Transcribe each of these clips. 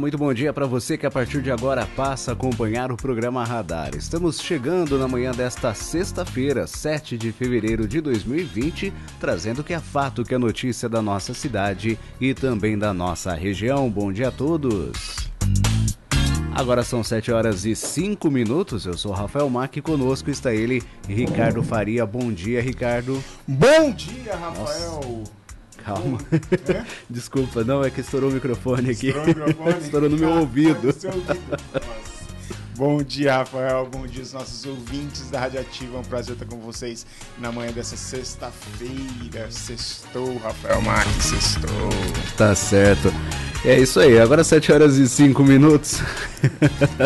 Muito bom dia para você que a partir de agora passa a acompanhar o programa Radar. Estamos chegando na manhã desta sexta-feira, 7 de fevereiro de 2020, trazendo que é fato que é notícia da nossa cidade e também da nossa região. Bom dia a todos. Agora são 7 horas e 5 minutos. Eu sou Rafael Mac e conosco está ele, Ricardo Faria. Bom dia, Ricardo. Bom dia, Rafael. Nossa. Calma. É? Desculpa, não, é que estourou o microfone aqui. Estourou o microfone? estourou no meu ouvido. Bom dia, Rafael. Bom dia aos nossos ouvintes da Rádio Ativa. É um prazer estar com vocês na manhã dessa sexta-feira. Sextou, Rafael Marques, sextou. Tá certo. É isso aí, agora 7 horas e 5 minutos.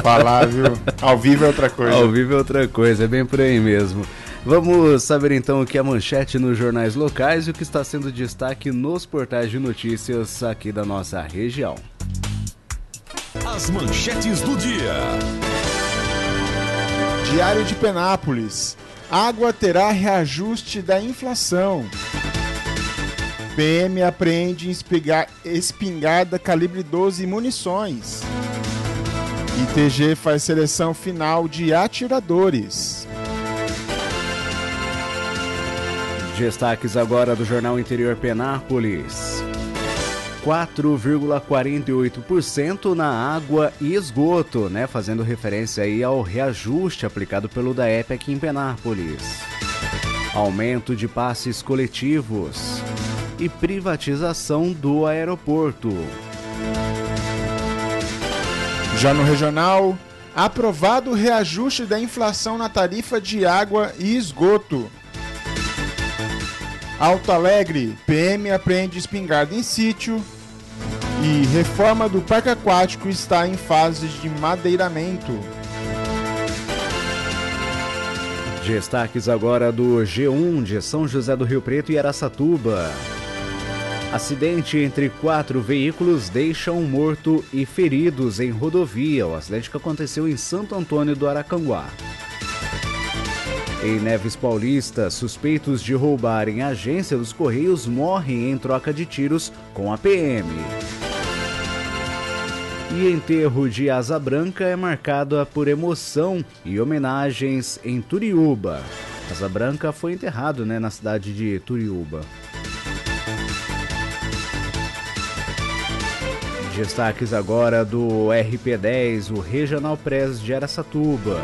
Falar, viu? Ao vivo é outra coisa. Ao vivo é outra coisa, é bem por aí mesmo. Vamos saber então o que é manchete nos jornais locais e o que está sendo destaque nos portais de notícias aqui da nossa região. As manchetes do dia. Diário de Penápolis. Água terá reajuste da inflação. PM apreende espingarda calibre 12 e munições. ITG faz seleção final de atiradores. Destaques agora do Jornal Interior Penápolis. 4,48% na água e esgoto, né? Fazendo referência aí ao reajuste aplicado pelo DAEP aqui em Penápolis. Aumento de passes coletivos e privatização do aeroporto. Já no regional, aprovado o reajuste da inflação na tarifa de água e esgoto. Alto Alegre, PM apreende espingarda em sítio. E reforma do parque aquático está em fase de madeiramento. Destaques agora do G1 de São José do Rio Preto e Aracatuba. Acidente entre quatro veículos deixa um morto e feridos em rodovia. O acidente que aconteceu em Santo Antônio do Aracanguá. Em Neves Paulista, suspeitos de roubarem a agência dos Correios morrem em troca de tiros com a PM. E enterro de Asa Branca é marcado por emoção e homenagens em Turiúba. Asa Branca foi enterrado né, na cidade de Turiúba. Destaques agora do RP10, o Regional Press de Aracatuba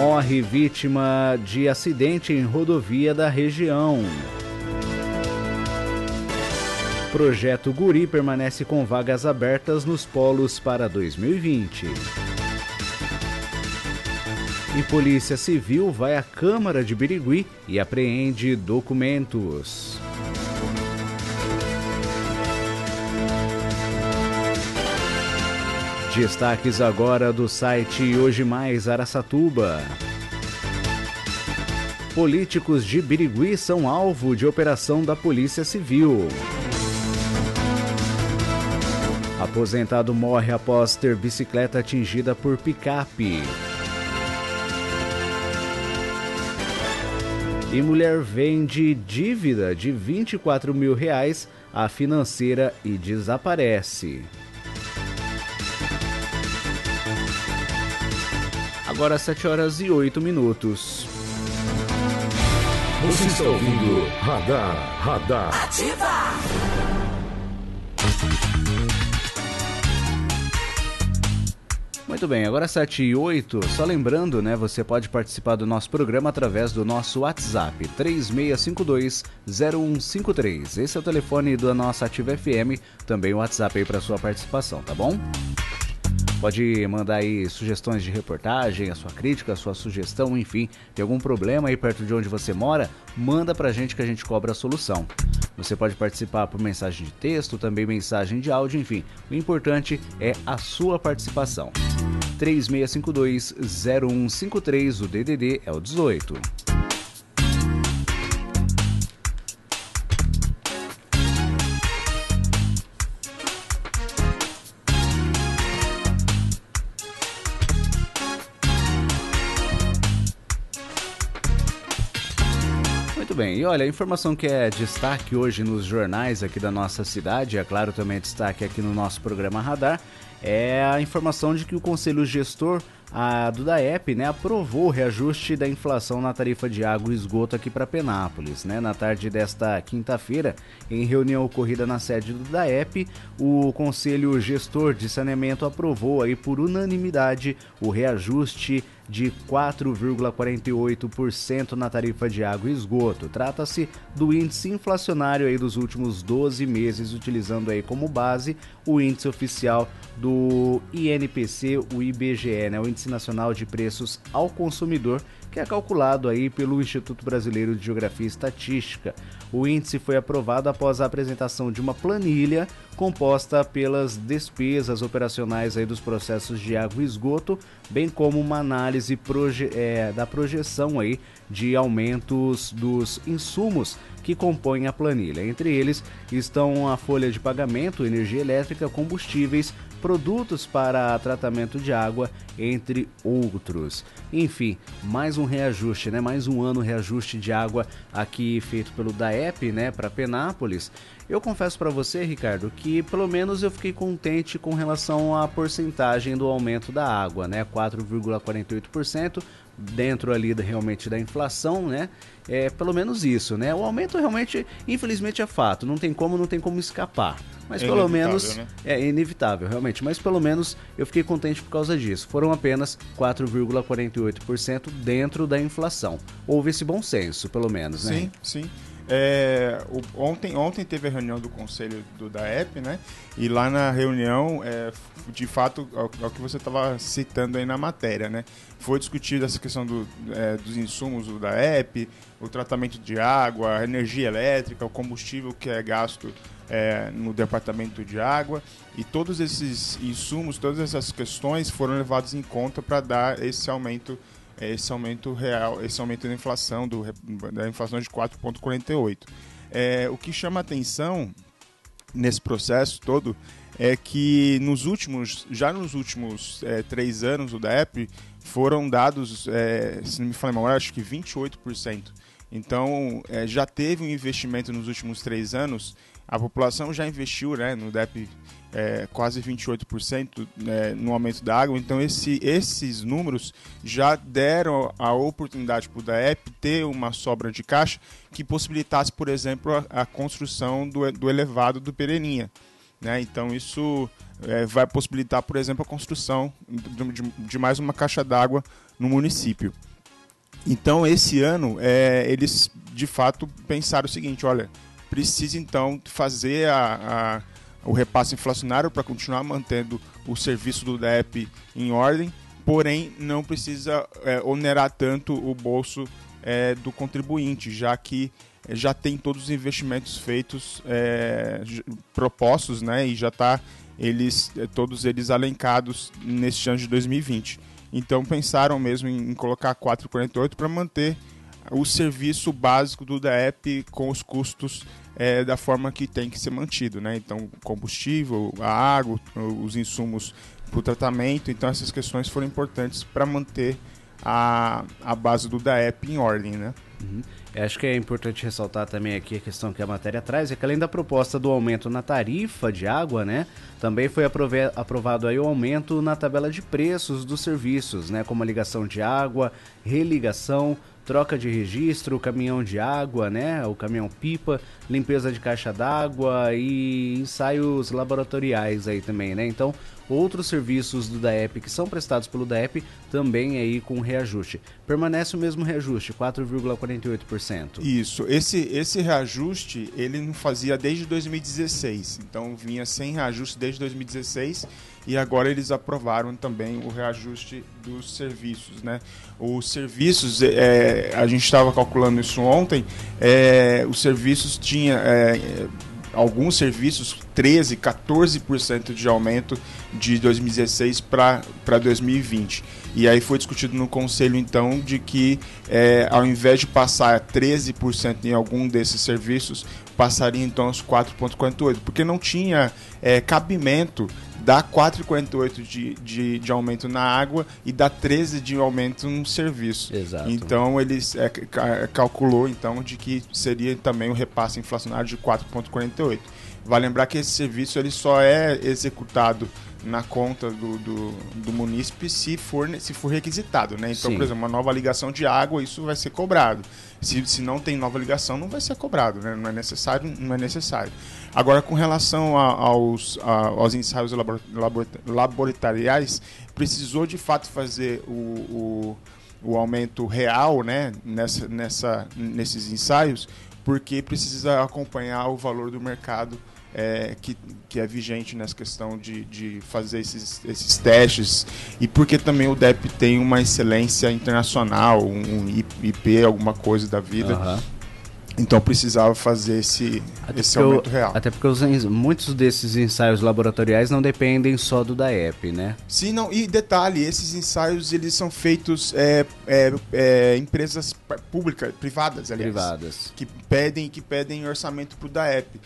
morre vítima de acidente em rodovia da região. Projeto Guri permanece com vagas abertas nos polos para 2020. E Polícia Civil vai à Câmara de Birigui e apreende documentos. Destaques agora do site Hoje Mais Araçatuba. Políticos de Birigui são alvo de operação da Polícia Civil. Aposentado morre após ter bicicleta atingida por picape. E mulher vende dívida de 24 mil reais à financeira e desaparece. Agora 7 horas e 8 minutos. Você está ouvindo Radar, Radar. Ativa! Muito bem, agora 7 e 8, só lembrando, né, você pode participar do nosso programa através do nosso WhatsApp, 3652-0153. Esse é o telefone da nossa Ativa FM, também o WhatsApp aí para sua participação, tá bom? Pode mandar aí sugestões de reportagem, a sua crítica, a sua sugestão, enfim, tem algum problema aí perto de onde você mora, manda pra gente que a gente cobra a solução. Você pode participar por mensagem de texto, também mensagem de áudio, enfim. O importante é a sua participação. 3652-0153, o DDD é o 18. Bem. E olha, a informação que é destaque hoje nos jornais aqui da nossa cidade, é claro também é destaque aqui no nosso programa Radar, é a informação de que o Conselho Gestor a do DAEP né, aprovou o reajuste da inflação na tarifa de água e esgoto aqui para Penápolis. Né? Na tarde desta quinta-feira, em reunião ocorrida na sede do DAEP, o Conselho Gestor de Saneamento aprovou aí por unanimidade o reajuste de 4,48% na tarifa de água e esgoto. Trata-se do índice inflacionário aí dos últimos 12 meses, utilizando aí como base o índice oficial do INPC, o IBGE, né, o Índice Nacional de Preços ao Consumidor, que é calculado aí pelo Instituto Brasileiro de Geografia e Estatística. O índice foi aprovado após a apresentação de uma planilha composta pelas despesas operacionais aí dos processos de água e esgoto, bem como uma análise proje é, da projeção aí de aumentos dos insumos que compõem a planilha. Entre eles estão a folha de pagamento, energia elétrica, combustíveis, produtos para tratamento de água, entre outros. Enfim, mais um reajuste, né? Mais um ano reajuste de água aqui feito pelo DAEP, né, para Penápolis. Eu confesso para você, Ricardo, que pelo menos eu fiquei contente com relação à porcentagem do aumento da água, né? 4,48% dentro ali da, realmente da inflação, né? É pelo menos isso, né? O aumento realmente, infelizmente, é fato. Não tem como, não tem como escapar. Mas é pelo menos né? é inevitável, realmente. Mas pelo menos eu fiquei contente por causa disso. Foram apenas 4,48% dentro da inflação. Houve esse bom senso, pelo menos, né? Sim, sim. É, o, ontem, ontem teve a reunião do conselho do, da EP, né? E lá na reunião, é, de fato, é o que você estava citando aí na matéria, né? Foi discutida essa questão do, é, dos insumos do, da EP, o tratamento de água, a energia elétrica, o combustível que é gasto é, no departamento de água e todos esses insumos, todas essas questões foram levados em conta para dar esse aumento esse aumento real, esse aumento da inflação, do, da inflação de 4,48. É, o que chama atenção nesse processo todo é que nos últimos, já nos últimos é, três anos do DEP foram dados, é, se não me falha mal, acho que 28%. Então, é, já teve um investimento nos últimos três anos, a população já investiu né, no DEP é, quase 28% né, no aumento da água. Então, esse, esses números já deram a oportunidade para o DAEP ter uma sobra de caixa que possibilitasse, por exemplo, a, a construção do, do elevado do Pereninha. Né? Então, isso é, vai possibilitar, por exemplo, a construção de, de, de mais uma caixa d'água no município. Então, esse ano, é, eles de fato pensaram o seguinte: olha, precisa então fazer a, a o repasse inflacionário para continuar mantendo o serviço do DEP em ordem, porém não precisa é, onerar tanto o bolso é, do contribuinte, já que é, já tem todos os investimentos feitos é, propostos, né, e já está eles é, todos eles alencados neste ano de 2020. Então pensaram mesmo em, em colocar 4,48 para manter o serviço básico do DEP com os custos é, da forma que tem que ser mantido, né? Então, combustível, a água, os insumos para o tratamento, então essas questões foram importantes para manter a, a base do DAEP em ordem, né? Uhum. Acho que é importante ressaltar também aqui a questão que a matéria traz, é que além da proposta do aumento na tarifa de água, né, também foi aprovado aí o aumento na tabela de preços dos serviços, né, como a ligação de água, religação, troca de registro, caminhão de água, né, o caminhão pipa, limpeza de caixa d'água e ensaios laboratoriais aí também, né? Então, outros serviços do DAEP que são prestados pelo DAEP também aí com reajuste. Permanece o mesmo reajuste, 4,48%. Isso. Esse esse reajuste, ele não fazia desde 2016. Então, vinha sem reajuste desde 2016 e agora eles aprovaram também o reajuste dos serviços, né? Os serviços, é, a gente estava calculando isso ontem, é, os serviços tinha é, alguns serviços 13, 14% de aumento de 2016 para 2020. E aí foi discutido no conselho então de que é, ao invés de passar 13% em algum desses serviços, passaria então aos 4,48, porque não tinha é, cabimento dá 4,48 de, de, de aumento na água e dá 13 de aumento no serviço. Exato. Então ele é, calculou então de que seria também o um repasse inflacionário de 4,48. Vale lembrar que esse serviço ele só é executado na conta do, do, do munícipe se for, se for requisitado, né? Então, Sim. por exemplo, uma nova ligação de água, isso vai ser cobrado. Se, se não tem nova ligação, não vai ser cobrado, né? Não é necessário, não é necessário. Agora, com relação a, aos, a, aos ensaios laboratoriais, precisou de fato fazer o, o, o aumento real, né? Nessa, nessa, nesses ensaios, porque precisa acompanhar o valor do mercado é, que, que é vigente nessa questão de, de fazer esses, esses testes e porque também o DEP tem uma excelência internacional, um IP, alguma coisa da vida. Uhum. Então precisava fazer esse, esse aumento eu, real. Até porque os, muitos desses ensaios laboratoriais não dependem só do DAEP, né? Sim, não. E detalhe, esses ensaios eles são feitos é, é, é, empresas públicas, privadas, aliás. Privadas. Que pedem, que pedem orçamento para o DAEP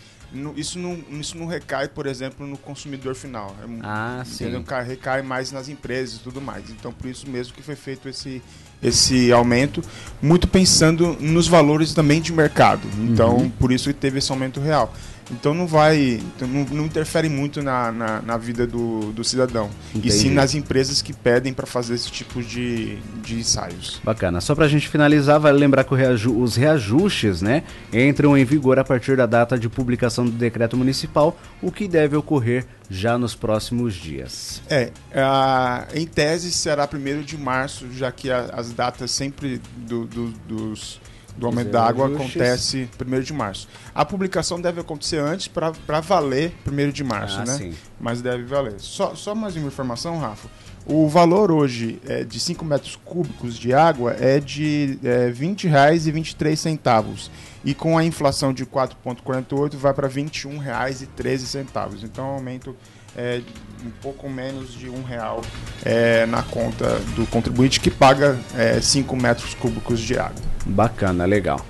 isso, não, isso não recai, por exemplo, no consumidor final. É, ah, entendeu? sim. Recai mais nas empresas e tudo mais. Então, por isso mesmo que foi feito esse, esse aumento, muito pensando nos valores também de mercado. Então, uhum. por isso que teve esse aumento real. Então não vai, então não, não, interfere muito na, na, na vida do, do cidadão. Entendi. E sim nas empresas que pedem para fazer esse tipo de, de ensaios. Bacana. Só para a gente finalizar, vale lembrar que reaju os reajustes né, entram em vigor a partir da data de publicação do decreto municipal, o que deve ocorrer já nos próximos dias. É, a, em tese será 1 de março, já que a, as datas sempre do, do, dos do aumento da água acontece 1 de março. A publicação deve acontecer antes para valer 1 de março, ah, né? Sim. Mas deve valer. Só, só mais uma informação, Rafa. O valor hoje é, de 5 metros cúbicos de água é de é, R$ 20,23. E com a inflação de 4,48 vai para R$ 21,13. Então, aumento é, um pouco menos de um real é, na conta do contribuinte que paga 5 é, metros cúbicos de água. Bacana, legal.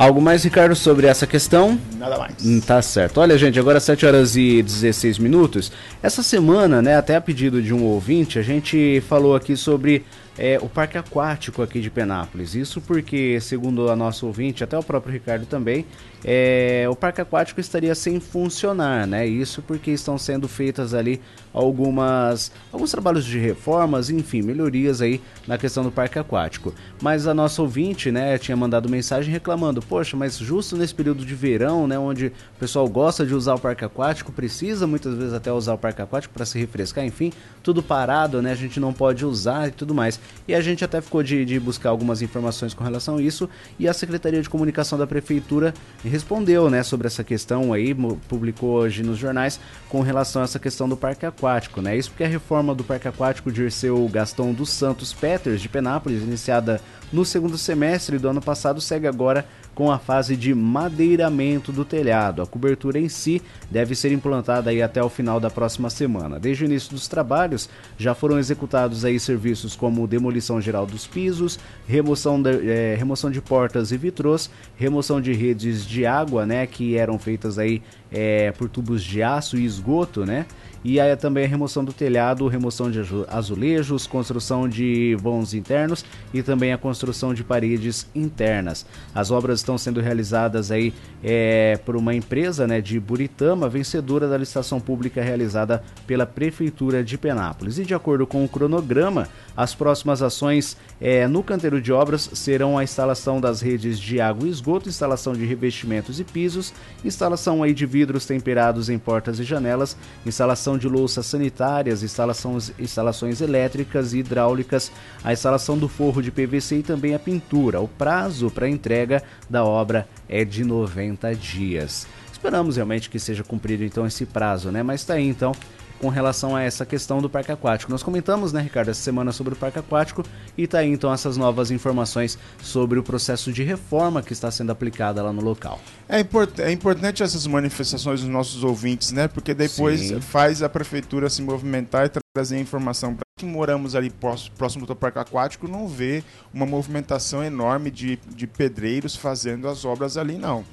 Algo mais, Ricardo, sobre essa questão? Nada mais. Hum, tá certo. Olha, gente, agora 7 horas e 16 minutos. Essa semana, né, até a pedido de um ouvinte, a gente falou aqui sobre é, o parque aquático aqui de Penápolis. Isso porque, segundo a nossa ouvinte, até o próprio Ricardo também, é, o parque aquático estaria sem funcionar, né? Isso porque estão sendo feitas ali algumas alguns trabalhos de reformas, enfim, melhorias aí na questão do parque aquático. Mas a nossa ouvinte, né, tinha mandado mensagem reclamando: "Poxa, mas justo nesse período de verão, né, onde o pessoal gosta de usar o parque aquático, precisa muitas vezes até usar o parque aquático para se refrescar, enfim, tudo parado, né? A gente não pode usar e tudo mais". E a gente até ficou de, de buscar algumas informações com relação a isso e a Secretaria de Comunicação da prefeitura respondeu, né, sobre essa questão aí, publicou hoje nos jornais com relação a essa questão do parque aquático, né? Isso porque a reforma do parque aquático de Dirceu Gastão dos Santos Peters de Penápolis, iniciada no segundo semestre do ano passado, segue agora com a fase de madeiramento do telhado. A cobertura em si deve ser implantada aí até o final da próxima semana. Desde o início dos trabalhos, já foram executados aí serviços como demolição geral dos pisos, remoção de, é, remoção de portas e vitrôs, remoção de redes de água, né, que eram feitas aí é, por tubos de aço e esgoto, né? E aí também a remoção do telhado, remoção de azulejos, construção de vãos internos e também a construção de paredes internas. As obras estão sendo realizadas aí é, por uma empresa né, de Buritama, vencedora da licitação pública realizada pela Prefeitura de Penápolis. E de acordo com o cronograma, as próximas ações é, no canteiro de obras serão a instalação das redes de água e esgoto, instalação de revestimentos e pisos, instalação aí de vidros temperados em portas e janelas, instalação instalação de louças sanitárias, instalações, instalações elétricas e hidráulicas, a instalação do forro de PVC e também a pintura. O prazo para entrega da obra é de 90 dias. Esperamos realmente que seja cumprido então esse prazo, né? Mas está aí então com relação a essa questão do parque aquático. Nós comentamos, né, Ricardo, essa semana sobre o parque aquático e tá aí então essas novas informações sobre o processo de reforma que está sendo aplicada lá no local. É, import é importante essas manifestações dos nossos ouvintes, né? Porque depois Sim. faz a prefeitura se movimentar e trazer informação para que moramos ali próximo do parque aquático não vê uma movimentação enorme de, de pedreiros fazendo as obras ali, não.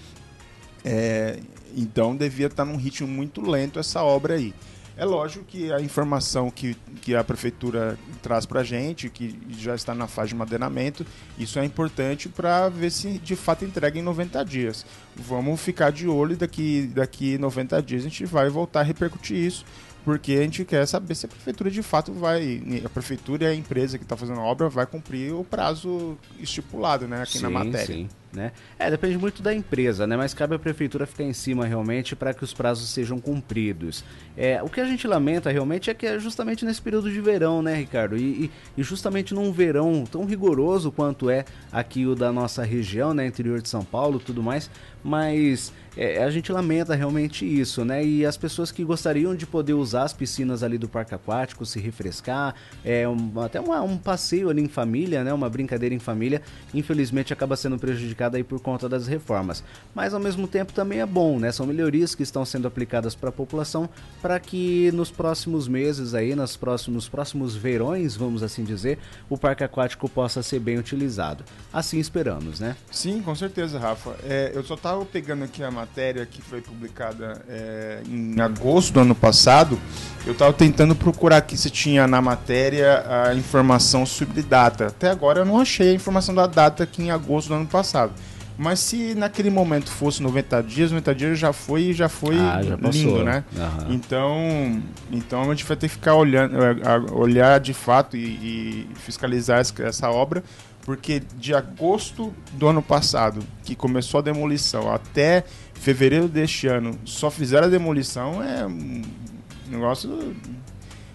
É, então devia estar num ritmo muito lento essa obra aí. É lógico que a informação que, que a prefeitura traz para a gente, que já está na fase de madeiramento, isso é importante para ver se de fato entrega em 90 dias. Vamos ficar de olho e daqui, daqui 90 dias a gente vai voltar a repercutir isso, porque a gente quer saber se a prefeitura de fato vai, a prefeitura e a empresa que está fazendo a obra vai cumprir o prazo estipulado né, aqui sim, na matéria. Sim. Né? É, depende muito da empresa, né? Mas cabe à prefeitura ficar em cima realmente para que os prazos sejam cumpridos. É, o que a gente lamenta realmente é que é justamente nesse período de verão, né, Ricardo? E, e, justamente num verão tão rigoroso quanto é aqui o da nossa região, né, interior de São Paulo, tudo mais, mas é, a gente lamenta realmente isso, né? E as pessoas que gostariam de poder usar as piscinas ali do parque aquático, se refrescar, é um, até uma, um passeio ali em família, né? Uma brincadeira em família, infelizmente acaba sendo prejudicada aí por conta das reformas. Mas ao mesmo tempo também é bom, né? São melhorias que estão sendo aplicadas para a população para que nos próximos meses aí, nos próximos, próximos verões, vamos assim dizer, o parque aquático possa ser bem utilizado. Assim esperamos, né? Sim, com certeza, Rafa. É, eu só estava pegando aqui a matéria que foi publicada é, em agosto do ano passado, eu estava tentando procurar aqui se tinha na matéria a informação sobre data. Até agora eu não achei a informação da data aqui em agosto do ano passado. Mas se naquele momento fosse 90 dias, 90 dias já foi já foi ah, já lindo, né? Uhum. Então, então a gente vai ter que ficar olhando, é, olhar de fato e, e fiscalizar essa obra porque de agosto do ano passado, que começou a demolição, até fevereiro deste ano, só fizeram a demolição, é um negócio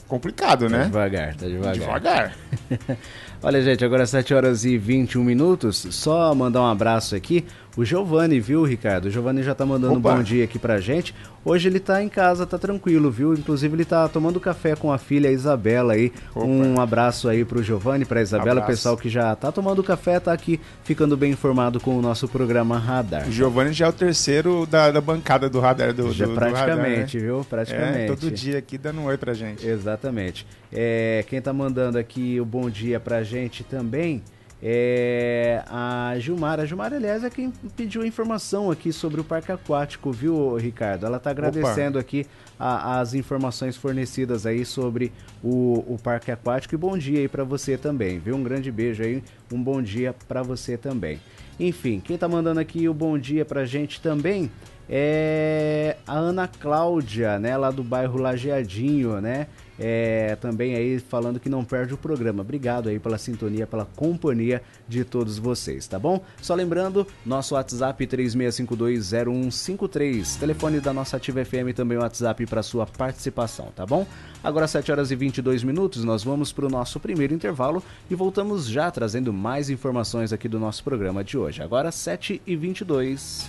complicado, né? Tá devagar, tá devagar. Devagar. Olha, gente, agora 7 horas e 21 minutos. Só mandar um abraço aqui o Giovanni, viu, Ricardo? O Giovanni já tá mandando Opa. um bom dia aqui pra gente. Hoje ele tá em casa, tá tranquilo, viu? Inclusive ele tá tomando café com a filha Isabela aí. Opa. Um abraço aí pro Giovanni, pra Isabela, o pessoal que já tá tomando café, tá aqui ficando bem informado com o nosso programa Radar. O Giovanni já é o terceiro da, da bancada do Radar do, já do, praticamente, do radar, né? viu? Praticamente. É, todo dia aqui dando um oi pra gente. Exatamente. É, quem tá mandando aqui o bom dia pra gente também é a Gilmara. A Gilmara, aliás, é quem pediu a informação aqui sobre o parque aquático, viu, Ricardo? Ela está agradecendo Opa. aqui a, as informações fornecidas aí sobre o, o parque aquático. E bom dia aí para você também, viu? Um grande beijo aí, um bom dia para você também. Enfim, quem está mandando aqui o bom dia pra gente também é a Ana Cláudia, né, lá do bairro Lajeadinho, né? É, também aí falando que não perde o programa. Obrigado aí pela sintonia, pela companhia de todos vocês, tá bom? Só lembrando, nosso WhatsApp 36520153, telefone da nossa Ativa FM também o WhatsApp para sua participação, tá bom? Agora 7 horas e 22 minutos, nós vamos para o nosso primeiro intervalo e voltamos já trazendo mais informações aqui do nosso programa de hoje. Agora 7 e 22.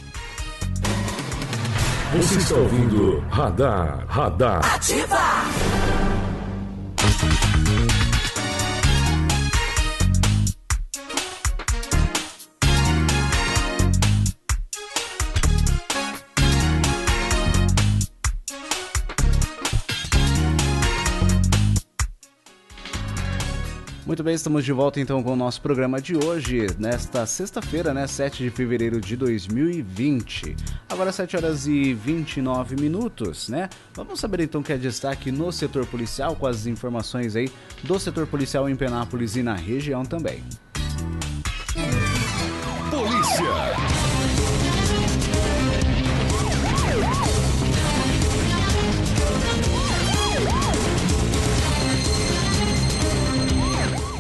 Você está ouvindo Radar, Radar. Ativa! Muito bem, estamos de volta então com o nosso programa de hoje, nesta sexta-feira, né, 7 de fevereiro de 2020. Agora 7 horas e 29 minutos, né? Vamos saber então o que é destaque no setor policial, com as informações aí do setor policial em Penápolis e na região também. Polícia!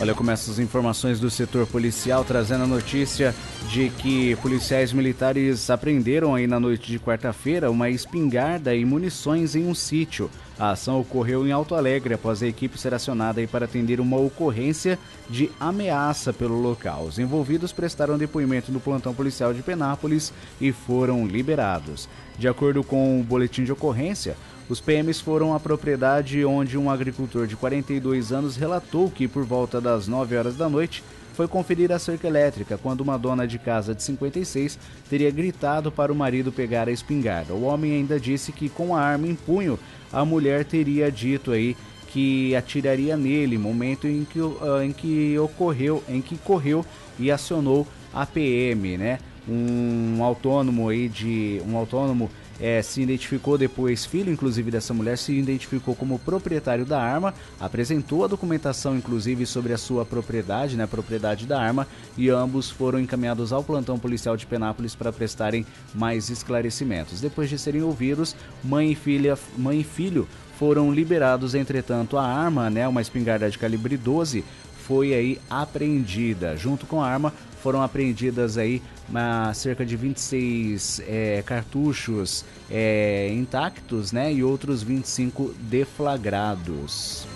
Olha, começa as informações do setor policial trazendo a notícia de que policiais militares apreenderam aí na noite de quarta-feira uma espingarda e munições em um sítio. A ação ocorreu em Alto Alegre após a equipe ser acionada aí para atender uma ocorrência de ameaça pelo local. Os envolvidos prestaram depoimento no plantão policial de Penápolis e foram liberados. De acordo com o boletim de ocorrência, Os PMs foram à propriedade onde um agricultor de 42 anos relatou que por volta das 9 horas da noite foi conferir a cerca elétrica quando uma dona de casa de 56 teria gritado para o marido pegar a espingarda. O homem ainda disse que com a arma em punho a mulher teria dito aí que atiraria nele, momento em que, uh, em que ocorreu, em que correu e acionou a PM, né? Um autônomo aí de um autônomo é, se identificou depois, filho inclusive dessa mulher, se identificou como proprietário da arma, apresentou a documentação inclusive sobre a sua propriedade, né, propriedade da arma, e ambos foram encaminhados ao plantão policial de Penápolis para prestarem mais esclarecimentos. Depois de serem ouvidos, mãe e filha, mãe e filho foram liberados, entretanto, a arma, né, uma espingarda de calibre 12, foi aí apreendida. Junto com a arma, foram apreendidas aí uma, cerca de 26 é, cartuchos é, intactos, né, e outros 25 deflagrados.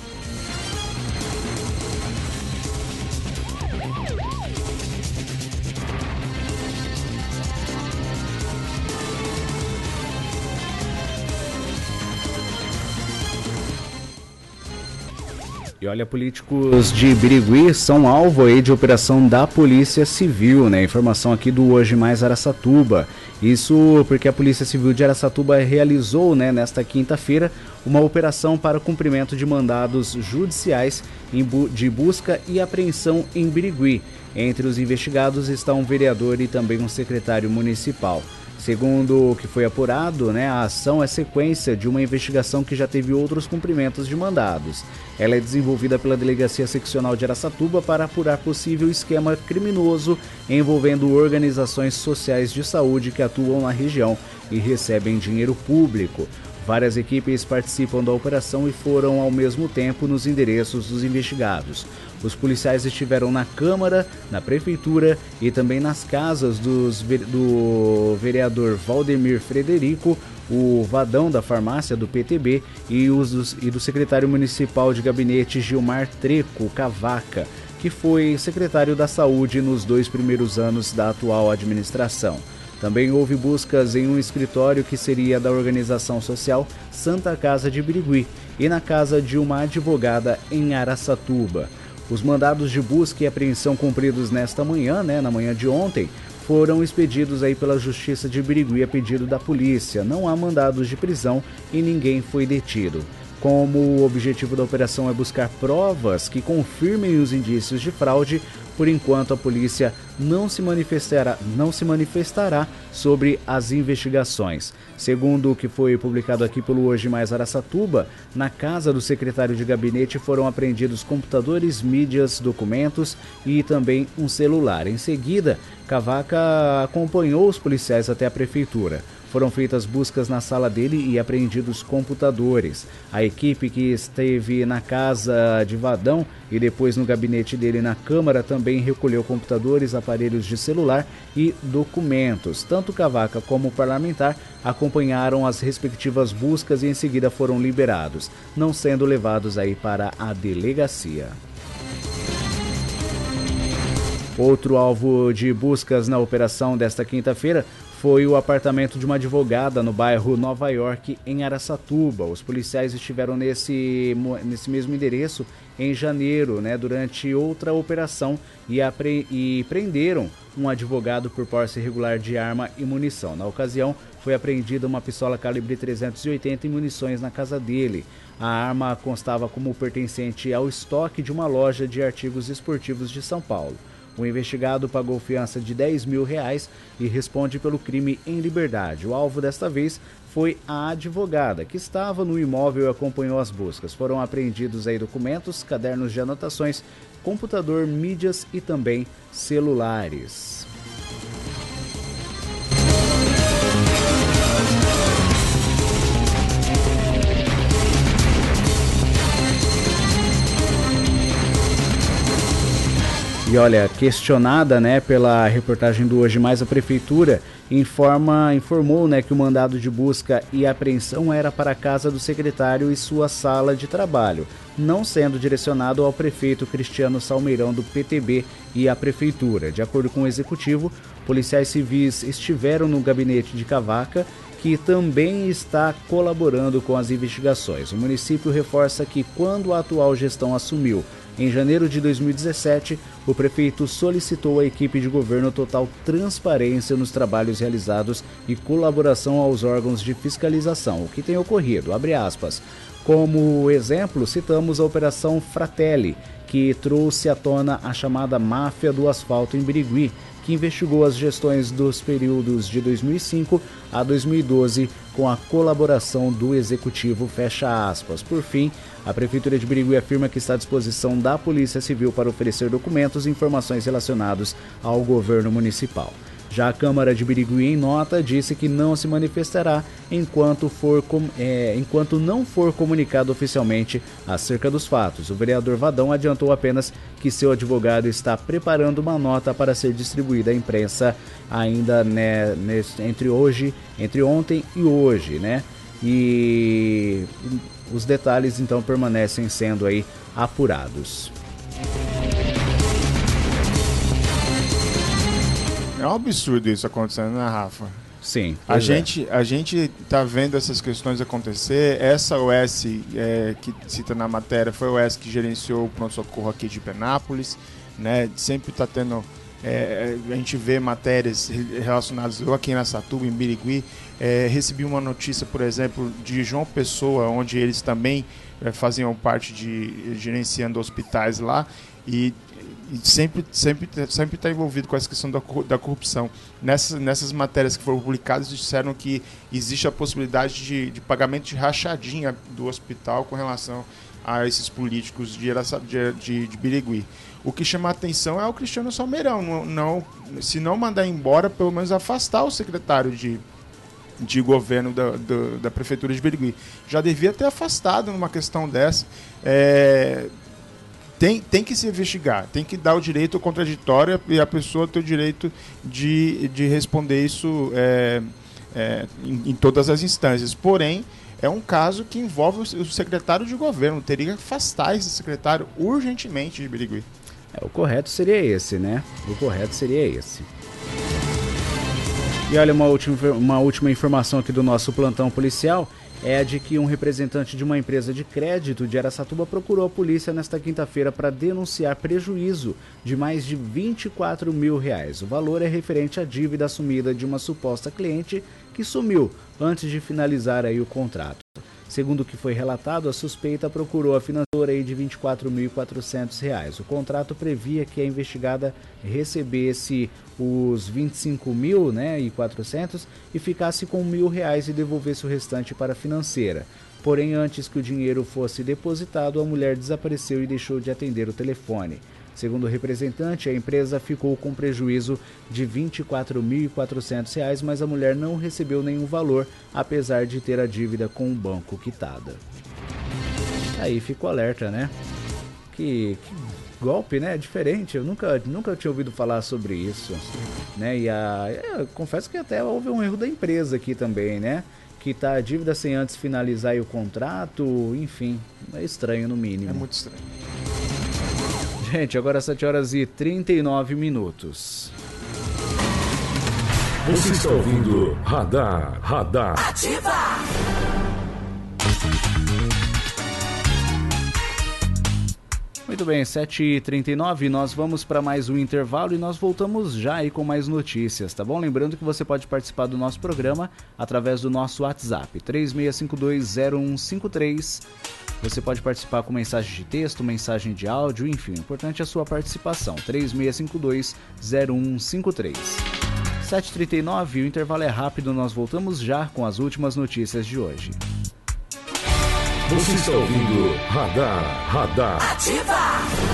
Olha, políticos de Birigui são alvo aí de operação da Polícia Civil, né? Informação aqui do Hoje Mais Araçatuba. Isso porque a Polícia Civil de Araçatuba realizou, né, nesta quinta-feira, uma operação para cumprimento de mandados judiciais de busca e apreensão em Birigui. Entre os investigados está um vereador e também um secretário municipal. Segundo o que foi apurado, né, a ação é sequência de uma investigação que já teve outros cumprimentos de mandados. Ela é desenvolvida pela Delegacia Seccional de Aracatuba para apurar possível esquema criminoso envolvendo organizações sociais de saúde que atuam na região e recebem dinheiro público. Várias equipes participam da operação e foram ao mesmo tempo nos endereços dos investigados. Os policiais estiveram na Câmara, na Prefeitura e também nas casas dos, do vereador Valdemir Frederico, o Vadão da farmácia do PTB e, os, e do secretário municipal de gabinete Gilmar Treco Cavaca, que foi secretário da Saúde nos dois primeiros anos da atual administração. Também houve buscas em um escritório que seria da organização social Santa Casa de Birigui e na casa de uma advogada em Araçatuba. Os mandados de busca e apreensão cumpridos nesta manhã, né, na manhã de ontem, foram expedidos aí pela Justiça de Birigui a pedido da polícia. Não há mandados de prisão e ninguém foi detido. Como o objetivo da operação é buscar provas que confirmem os indícios de fraude, por enquanto, a polícia não se manifestará, não se manifestará sobre as investigações. Segundo o que foi publicado aqui pelo Hoje Mais Araçatuba, na casa do secretário de gabinete foram apreendidos computadores, mídias, documentos e também um celular. Em seguida, Cavaca acompanhou os policiais até a prefeitura. Foram feitas buscas na sala dele e apreendidos computadores. A equipe que esteve na casa de Vadão e depois no gabinete dele na Câmara também recolheu computadores, aparelhos de celular e documentos. Tanto Cavaca como o parlamentar acompanharam as respectivas buscas e em seguida foram liberados, não sendo levados aí para a delegacia. Outro alvo de buscas na operação desta quinta-feira foi o apartamento de uma advogada no bairro Nova York, em Araçatuba. Os policiais estiveram nesse, nesse mesmo endereço em janeiro, né, durante outra operação e, apre e prenderam um advogado por posse irregular de arma e munição. Na ocasião, foi apreendida uma pistola calibre 380 e munições na casa dele. A arma constava como pertencente ao estoque de uma loja de artigos esportivos de São Paulo. O investigado pagou fiança de 10 mil reais e responde pelo crime em liberdade. O alvo desta vez foi a advogada, que estava no imóvel e acompanhou as buscas. Foram apreendidos aí documentos, cadernos de anotações, computador, mídias e também celulares. E olha, questionada, né, pela reportagem do Hoje Mais, a prefeitura informa, informou, né, que o mandado de busca e apreensão era para a casa do secretário e sua sala de trabalho, não sendo direcionado ao prefeito Cristiano Salmeirão do PTB e à prefeitura. De acordo com o executivo, policiais civis estiveram no gabinete de Cavaca, que que também está colaborando com as investigações. O município reforça que quando a atual gestão assumiu em janeiro de 2017, o prefeito solicitou à equipe de governo total transparência nos trabalhos realizados e colaboração aos órgãos de fiscalização, o que tem ocorrido. Como exemplo, citamos a Operação Fratelli, que trouxe à tona a chamada máfia do asfalto em Birigui, que investigou as gestões dos períodos de 2005 a 2012 com a colaboração do executivo fecha aspas. Por fim, a prefeitura de Birigui afirma que está à disposição da Polícia Civil para oferecer documentos e informações relacionados ao governo municipal. Já a Câmara de Birigui, em nota, disse que não se manifestará enquanto, for, é, enquanto não for comunicado oficialmente acerca dos fatos. O vereador Vadão adiantou apenas que seu advogado está preparando uma nota para ser distribuída à imprensa ainda né, nesse, entre hoje, entre ontem e hoje, né? E os detalhes então permanecem sendo aí apurados. É um absurdo isso acontecendo, né, Rafa? Sim. A é. gente, a gente tá vendo essas questões acontecer. Essa OS é, que cita na matéria foi a OS que gerenciou o pronto-socorro aqui de Penápolis. Né? Sempre está tendo. É, a gente vê matérias relacionadas eu aqui em Satuba, em Birigui. É, recebi uma notícia, por exemplo, de João Pessoa, onde eles também é, faziam parte de gerenciando hospitais lá. E e sempre sempre sempre está envolvido com essa questão da, da corrupção. Nessas, nessas matérias que foram publicadas, disseram que existe a possibilidade de, de pagamento de rachadinha do hospital com relação a esses políticos de, de, de, de Birigui. O que chama a atenção é o Cristiano Salmeirão. Não, não, se não mandar embora, pelo menos afastar o secretário de, de governo da, da, da Prefeitura de Birigui. Já devia ter afastado numa questão dessa. É, tem, tem que se investigar, tem que dar o direito contraditório e a pessoa ter o direito de, de responder isso é, é, em, em, todas as instâncias. Porém, é um caso que envolve o, secretário de governo. Teria que afastar esse secretário urgentemente de Birigui. É, o correto seria esse, né? O correto seria esse. E olha, uma última, uma última informação aqui do nosso plantão policial é a de que um representante de uma empresa de crédito de Aracatuba procurou a polícia nesta quinta-feira para denunciar prejuízo de mais de 24 mil reais. O valor é referente à dívida assumida de uma suposta cliente que sumiu antes de finalizar aí o contrato. Segundo o que foi relatado, a suspeita procurou a financiadora de R$ 24.400. O contrato previa que a investigada recebesse os 25 mil né, e 400 e ficasse com mil reais e devolvesse o restante para a financeira. Porém, antes que o dinheiro fosse depositado, a mulher desapareceu e deixou de atender o telefone. Segundo o representante, a empresa ficou com prejuízo de R$ 24.400, mas a mulher não recebeu nenhum valor, apesar de ter a dívida com o banco quitada. Aí ficou alerta, né? Que, que golpe, né? Diferente. Eu nunca, nunca tinha ouvido falar sobre isso, né? E a, é, confesso que até houve um erro da empresa aqui também, né? Que tá a dívida sem antes finalizar o contrato, enfim, é estranho no mínimo. É muito estranho. Gente, agora 7 horas e 39 minutos. Você está ouvindo Radar, Radar. Ativa! Muito bem, 7h39, nós vamos para mais um intervalo e nós voltamos já aí com mais notícias, tá bom? Lembrando que você pode participar do nosso programa através do nosso WhatsApp, 36520153 você pode participar com mensagem de texto, mensagem de áudio, enfim, o importante é a sua participação. 3652-0153. 7h39, o intervalo é rápido, nós voltamos já com as últimas notícias de hoje. Você está ouvindo Radar, Radar. Ativa!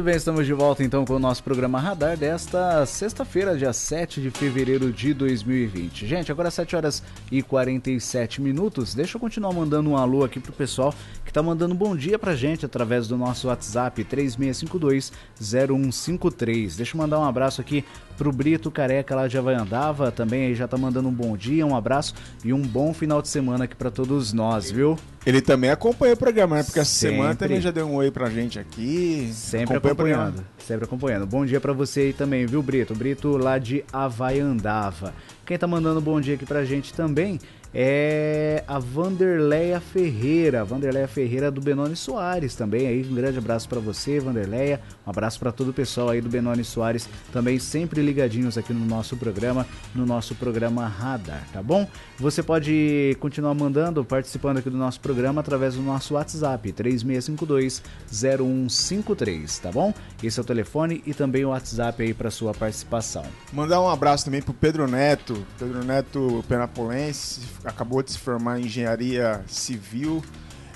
Muito bem, estamos de volta então com o nosso programa Radar desta sexta-feira, dia 7 de fevereiro de 2020. Gente, agora 7 horas e 47 minutos. Deixa eu continuar mandando um alô aqui pro pessoal que tá mandando bom dia pra gente através do nosso WhatsApp 36520153. Deixa eu mandar um abraço aqui Pro Brito Careca lá de Havaiandava também aí já tá mandando um bom dia, um abraço e um bom final de semana aqui para todos nós, viu? Ele também acompanha o programa, né? Porque essa semana também já deu um oi pra gente aqui. Sempre acompanhando. Sempre acompanhando. Bom dia para você aí também, viu, Brito? Brito lá de Havaiandava. Quem tá mandando um bom dia aqui pra gente também é a Vanderleia Ferreira, Vanderleia Ferreira do Benoni Soares também aí, um grande abraço para você, Vanderleia, um abraço para todo o pessoal aí do Benoni Soares, também sempre ligadinhos aqui no nosso programa, no nosso programa Radar, tá bom? Você pode continuar mandando, participando aqui do nosso programa através do nosso WhatsApp, 3652 0153, tá bom? Esse é o telefone e também o WhatsApp aí para sua participação. Mandar um abraço também pro Pedro Neto, Pedro Neto Penapolense, acabou de se formar em engenharia civil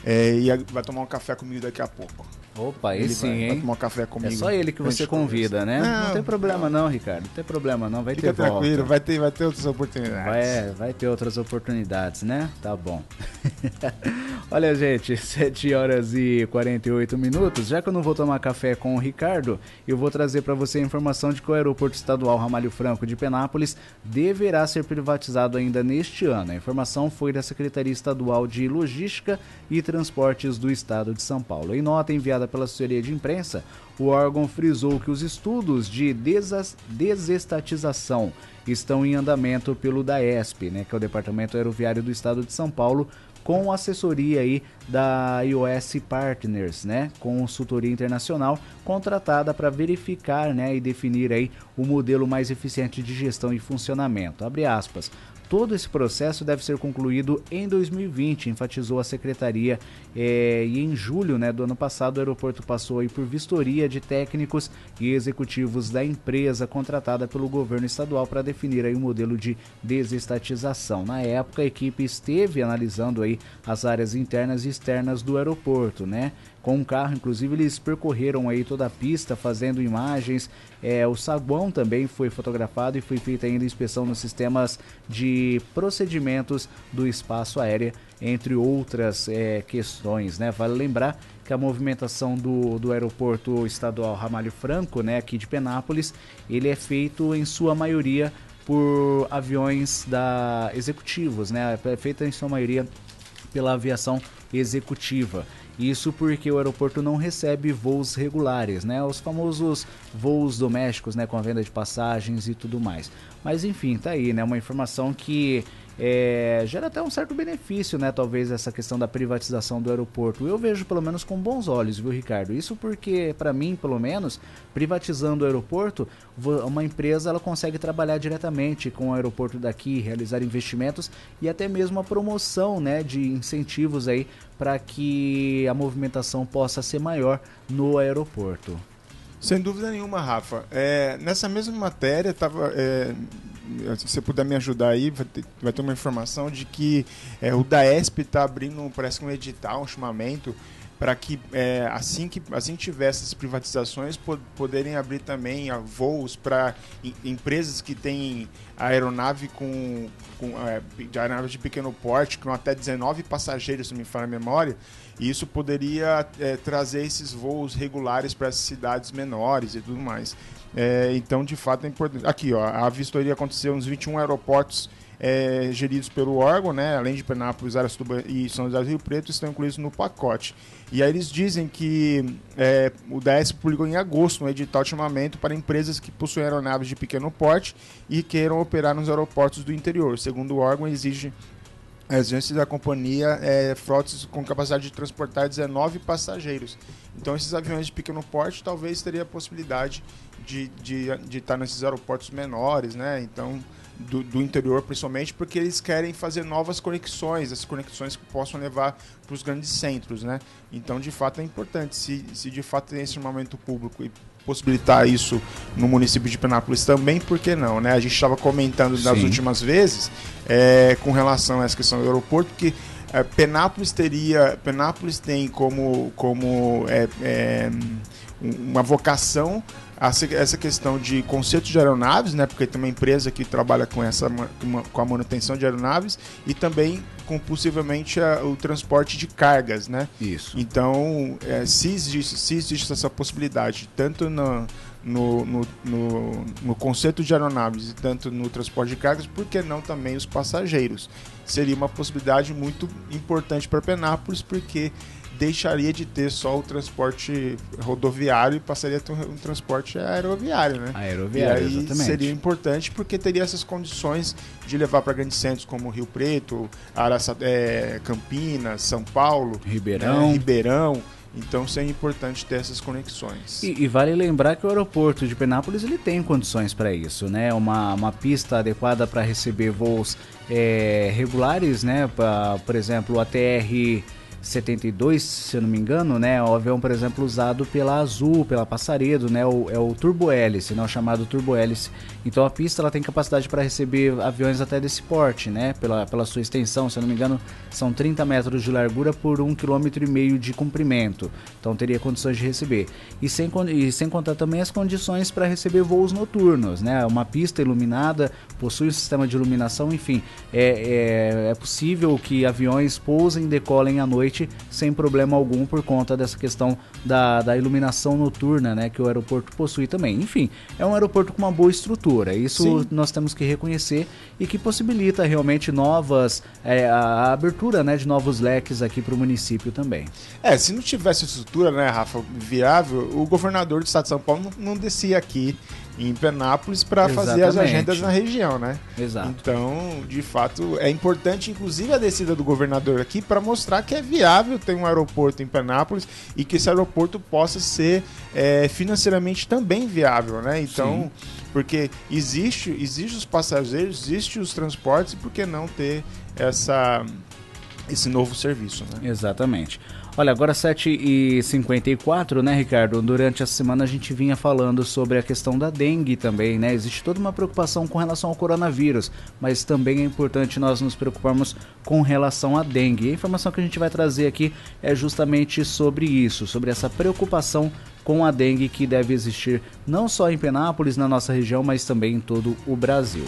é, e vai tomar um café comigo daqui a pouco. Opa, esse sim, vai, hein? Vai tomar um café comigo. É só ele que você convida, né? Não, não, tem problema não. não, Ricardo. Não tem problema não, vai Fica ter tranquilo, volta. vai ter, vai ter outras oportunidades. Vai, vai ter outras oportunidades, né? Tá bom. Olha, gente, 7 horas e 48 minutos. Já que eu não vou tomar café com o Ricardo, eu vou trazer para você a informação de que o Aeroporto Estadual Ramalho Franco de Penápolis deverá ser privatizado ainda neste ano. A informação foi da Secretaria Estadual de Logística e Transportes do Estado de São Paulo. Em nota enviada pela assessoria de imprensa, o órgão frisou que os estudos de desestatização estão em andamento pelo DAESP, né, que é o Departamento Aeroviário do Estado de São Paulo, com assessoria aí da iOS Partners, né, consultoria internacional contratada para verificar, né, e definir aí o modelo mais eficiente de gestão e funcionamento. Abre aspas. Todo esse processo deve ser concluído em 2020, enfatizou a secretaria. É, e em julho né, do ano passado, o aeroporto passou aí por vistoria de técnicos e executivos da empresa contratada pelo governo estadual para definir aí o um modelo de desestatização. Na época, a equipe esteve analisando aí as áreas internas e externas do aeroporto, né? com um carro. Inclusive, eles percorreram aí toda a pista fazendo imagens. É, o saguão também foi fotografado e foi feita ainda inspeção nos sistemas de procedimentos do espaço aéreo, entre outras é, questões. Né? Vale lembrar que a movimentação do, do aeroporto estadual Ramalho Franco, né, aqui de Penápolis, ele é feito em sua maioria por aviões da executivos, né? É feita em sua maioria pela aviação executiva. Isso porque o aeroporto não recebe voos regulares, né? Os famosos voos domésticos, né? Com a venda de passagens e tudo mais. Mas enfim, tá aí, né? Uma informação que é, gera até um certo benefício, né? Talvez essa questão da privatização do aeroporto. Eu vejo pelo menos com bons olhos, viu, Ricardo? Isso porque, para mim, pelo menos, privatizando o aeroporto, uma empresa ela consegue trabalhar diretamente com o aeroporto daqui, realizar investimentos e até mesmo a promoção, né, de incentivos aí para que a movimentação possa ser maior no aeroporto. Sem dúvida nenhuma, Rafa. É, nessa mesma matéria, tava, é, se você puder me ajudar aí, vai ter, vai ter uma informação de que é, o DAESP está abrindo, parece que um edital, um chamamento, para que é, assim que assim tiver essas privatizações poderem abrir também a, voos para empresas que têm aeronave com, com é, aeronave de pequeno porte com até 19 passageiros, se me fala a memória, e isso poderia é, trazer esses voos regulares para essas cidades menores e tudo mais. É, então, de fato, é importante. Aqui, ó, a vistoria aconteceu nos 21 aeroportos é, geridos pelo órgão, né, além de Penápolis, Aracatuba e São José do Rio Preto, estão incluídos no pacote. E aí eles dizem que é, o DS publicou em agosto um edital de chamamento para empresas que possuem aeronaves de pequeno porte e queiram operar nos aeroportos do interior. Segundo o órgão, exige a exigência da companhia é, frotas com capacidade de transportar 19 passageiros. Então, esses aviões de pequeno porte talvez teria a possibilidade de, de, de estar nesses aeroportos menores, né? Então, do, do, interior, principalmente, porque eles querem fazer novas conexões, as conexões que possam levar para os grandes centros, né? Então, de fato, é importante. Se, se de fato tem esse momento público e possibilitar isso no município de Penápolis também, por que não, né? A gente estava comentando nas Sim. últimas vezes é, com relação a essa questão do aeroporto que é, Penápolis teria, Penápolis tem como, como é, é uma vocação essa questão de conceito de aeronaves, né, porque tem uma empresa que trabalha com essa com a manutenção de aeronaves e também com possivelmente a, o transporte de cargas, né? Isso. Então, é, se, existe, se existe essa possibilidade, tanto no, no, no, no, no, conceito de aeronaves e tanto no transporte de cargas, por que não também os passageiros? Seria uma possibilidade muito importante para Penápolis, porque deixaria de ter só o transporte rodoviário e passaria a ter um, transporte aeroviário, né? Aeroviário, e aí exatamente. seria importante porque teria essas condições de levar para grandes centros como Rio Preto, Araça, é, Campinas, São Paulo, Ribeirão. Né? Ribeirão então seria importante ter essas conexões. E, e, vale lembrar que o aeroporto de Penápolis ele tem condições para isso, né? Uma, uma pista adequada para receber voos é, regulares, né? Pra, por exemplo, o ATR 72, se eu não me engano, né? O avião, por exemplo, usado pela Azul, pela Passaredo, né? O, é o turbo hélice, né? O chamado turbo hélice. Então a pista ela tem capacidade para receber aviões até desse porte, né? Pela, pela sua extensão, se eu não me engano, são 30 metros de largura por 1,5 km de comprimento. Então teria condições de receber. E sem, e sem contar também as condições para receber voos noturnos, né? Uma pista iluminada, possui um sistema de iluminação, enfim. É, é, é possível que aviões pousem e decolem à noite sem problema algum por conta dessa questão da, da iluminação noturna, né, que o aeroporto possui também. Enfim, é um aeroporto com uma boa estrutura. Isso Sim. nós temos que reconhecer e que possibilita realmente novas é, a, abertura, né, de novos leques aqui para o município também. É, se não tivesse estrutura, né, Rafa, viável, o governador do estado de São Paulo não, não descia aqui em Penápolis para fazer as agendas na região, né? Exato. Então, de fato, é importante, inclusive, a descida do governador aqui para mostrar que é viável ter um aeroporto em Penápolis e que esse aeroporto possa ser é, financeiramente também viável, né? Então, Sim. porque existe, existe os passageiros, existe os transportes, e por que não ter essa esse novo serviço, né? Exatamente. Olha, agora 7h54, né, Ricardo? Durante a semana a gente vinha falando sobre a questão da dengue também, né? Existe toda uma preocupação com relação ao coronavírus, mas também é importante nós nos preocuparmos com relação à dengue. A informação que a gente vai trazer aqui é justamente sobre isso, sobre essa preocupação com a dengue que deve existir não só em Penápolis, na nossa região, mas também em todo o Brasil.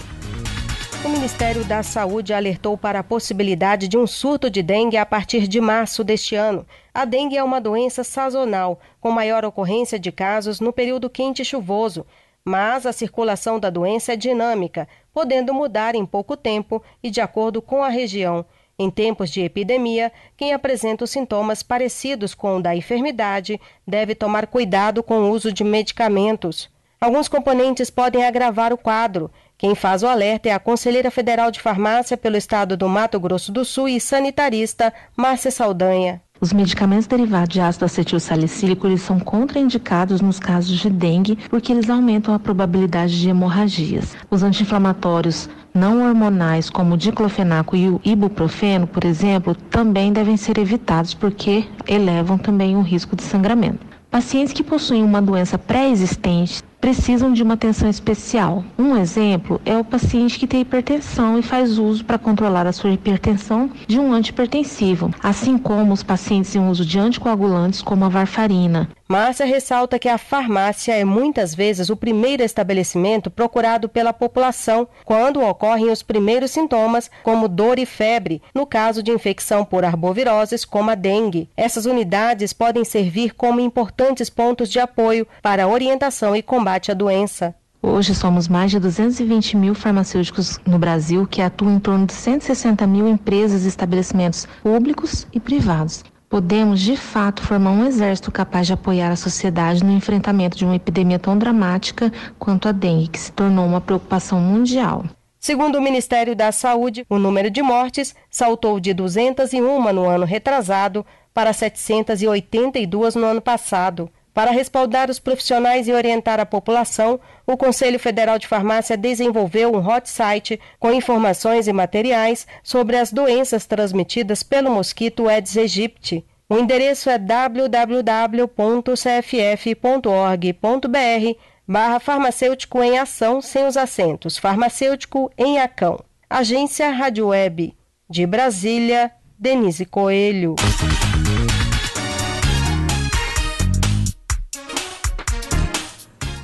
O Ministério da Saúde alertou para a possibilidade de um surto de dengue a partir de março deste ano. A dengue é uma doença sazonal, com maior ocorrência de casos no período quente e chuvoso, mas a circulação da doença é dinâmica, podendo mudar em pouco tempo e de acordo com a região. Em tempos de epidemia, quem apresenta os sintomas parecidos com o da enfermidade deve tomar cuidado com o uso de medicamentos. Alguns componentes podem agravar o quadro. Quem faz o alerta é a Conselheira Federal de Farmácia pelo Estado do Mato Grosso do Sul e sanitarista Márcia Saldanha. Os medicamentos derivados de ácido acetil salicílico eles são contraindicados nos casos de dengue porque eles aumentam a probabilidade de hemorragias. Os anti-inflamatórios não hormonais, como o diclofenaco e o ibuprofeno, por exemplo, também devem ser evitados porque elevam também o risco de sangramento. Pacientes que possuem uma doença pré-existente precisam de uma atenção especial. Um exemplo é o paciente que tem hipertensão e faz uso para controlar a sua hipertensão de um antipertensivo, assim como os pacientes em uso de anticoagulantes como a varfarina. Márcia ressalta que a farmácia é muitas vezes o primeiro estabelecimento procurado pela população quando ocorrem os primeiros sintomas, como dor e febre, no caso de infecção por arboviroses, como a dengue. Essas unidades podem servir como importantes pontos de apoio para orientação e combate à doença. Hoje somos mais de 220 mil farmacêuticos no Brasil que atuam em torno de 160 mil empresas e estabelecimentos públicos e privados podemos de fato formar um exército capaz de apoiar a sociedade no enfrentamento de uma epidemia tão dramática quanto a dengue, que se tornou uma preocupação mundial. Segundo o Ministério da Saúde, o número de mortes saltou de 201 no ano retrasado para 782 no ano passado. Para respaldar os profissionais e orientar a população, o Conselho Federal de Farmácia desenvolveu um hot site com informações e materiais sobre as doenças transmitidas pelo mosquito Aedes aegypti. O endereço é www.cff.org.br barra farmacêutico em ação sem os acentos, farmacêutico em acão. Agência Rádio Web. De Brasília, Denise Coelho.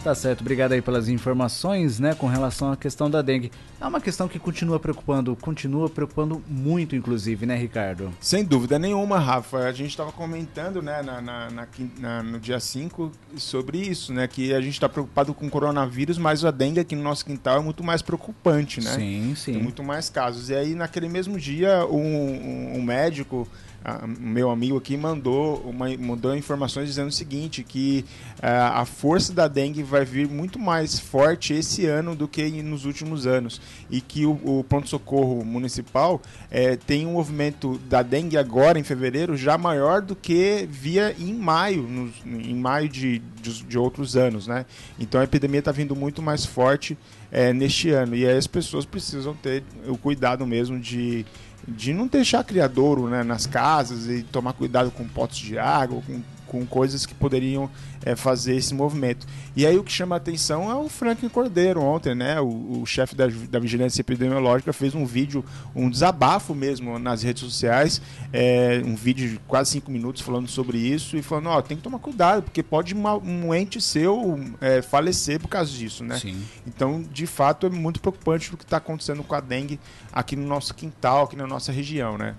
Tá certo, obrigado aí pelas informações, né, com relação à questão da dengue. É uma questão que continua preocupando, continua preocupando muito, inclusive, né, Ricardo? Sem dúvida nenhuma, Rafa. A gente estava comentando, né, na, na, na, no dia 5 sobre isso, né, que a gente está preocupado com o coronavírus, mas a dengue aqui no nosso quintal é muito mais preocupante, né? Sim, sim. Tem muito mais casos. E aí, naquele mesmo dia, um, um, um médico meu amigo aqui mandou, uma, mandou informações dizendo o seguinte, que uh, a força da dengue vai vir muito mais forte esse ano do que nos últimos anos. E que o, o pronto-socorro municipal uh, tem um movimento da dengue agora, em fevereiro, já maior do que via em maio, em maio de, de, de, outros anos. Né? Então a epidemia está vindo muito mais forte uh, neste ano. E aí as pessoas precisam ter o cuidado mesmo de de não deixar criadouro né, nas casas e tomar cuidado com potes de água, com com coisas que poderiam é, fazer esse movimento. E aí o que chama a atenção é o Franklin Cordeiro ontem, né? O, o chefe da, da, Vigilância Epidemiológica fez um vídeo, um desabafo mesmo nas redes sociais, é, um vídeo de quase cinco minutos falando sobre isso e falando, ó, oh, tem que tomar cuidado, porque pode uma, um ente seu é, falecer por causa disso, né? Sim. Então, de fato, é muito preocupante o que está acontecendo com a dengue aqui no nosso quintal, aqui na nossa região, né?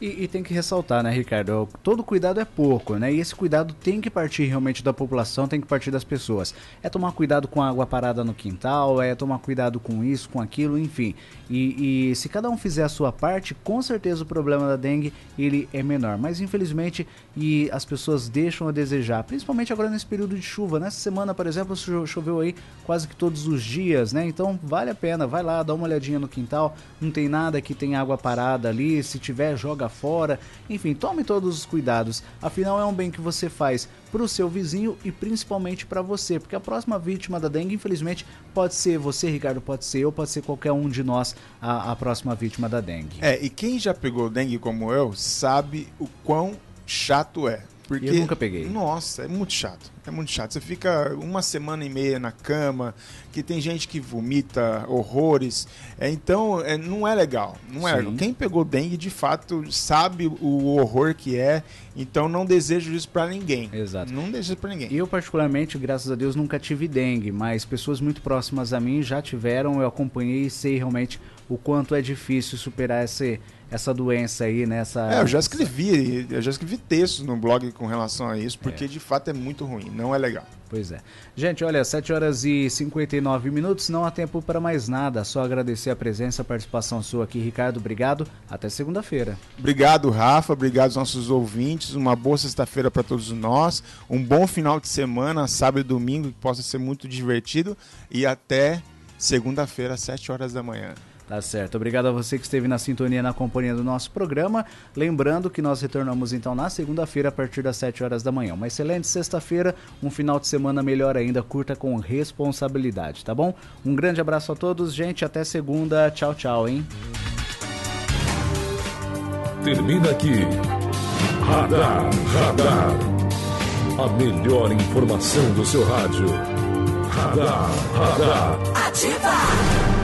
E, e, tem que ressaltar, né, Ricardo? Todo cuidado é pouco, né? E esse cuidado tem que partir realmente da população, tem que partir das pessoas. É tomar cuidado com a água parada no quintal, é tomar cuidado com isso, com aquilo, enfim. E, e, se cada um fizer a sua parte, com certeza o problema da dengue ele é menor. Mas infelizmente e as pessoas deixam a desejar, principalmente agora nesse período de chuva. Nessa semana, por exemplo, choveu aí quase que todos os dias, né? Então vale a pena, vai lá, dá uma olhadinha no quintal. Não tem nada que tem água parada ali. Se tiver, joga fora. Enfim, tome todos os cuidados. Afinal, é um bem que você faz para o seu vizinho e principalmente para você, porque a próxima vítima da dengue, infelizmente, pode ser você, Ricardo, pode ser eu, pode ser qualquer um de nós a, a próxima vítima da dengue. É, e quem já pegou dengue como eu sabe o quão chato é. Porque, eu nunca peguei. Nossa, é muito chato. É muito chato. Você fica uma semana e meia na cama, que tem gente que vomita horrores. É, então, é, não é legal. Não é legal. Quem pegou dengue, de fato, sabe o horror que é. Então, não desejo isso para ninguém. Exato. Não desejo para ninguém. Eu, particularmente, graças a Deus, nunca tive dengue, mas pessoas muito próximas a mim já tiveram. Eu acompanhei e sei realmente o quanto é difícil superar esse essa doença aí, né? Essa... É, eu já escrevi, eu já escrevi textos no blog com relação a isso, porque é. de fato é muito ruim, não é legal. Pois é. Gente, olha, 7 horas e 59 minutos, não há tempo para mais nada. Só agradecer a presença, a participação sua aqui, Ricardo. Obrigado. Até segunda-feira. Obrigado, Rafa. Obrigado aos nossos ouvintes. Uma boa sexta-feira para todos nós. Um bom final de semana, sábado e domingo, que possa ser muito divertido. E até segunda-feira, às 7 horas da manhã. Tá certo. Obrigado a você que esteve na sintonia na companhia do nosso programa. Lembrando que nós retornamos então na segunda-feira a partir das 7 horas da manhã. Uma excelente sexta-feira, um final de semana melhor ainda, curta com responsabilidade, tá bom? Um grande abraço a todos, gente. Até segunda. Tchau, tchau, hein? Termina aqui. Radar, radar. A melhor informação do seu rádio. Radar, radar. Ativa!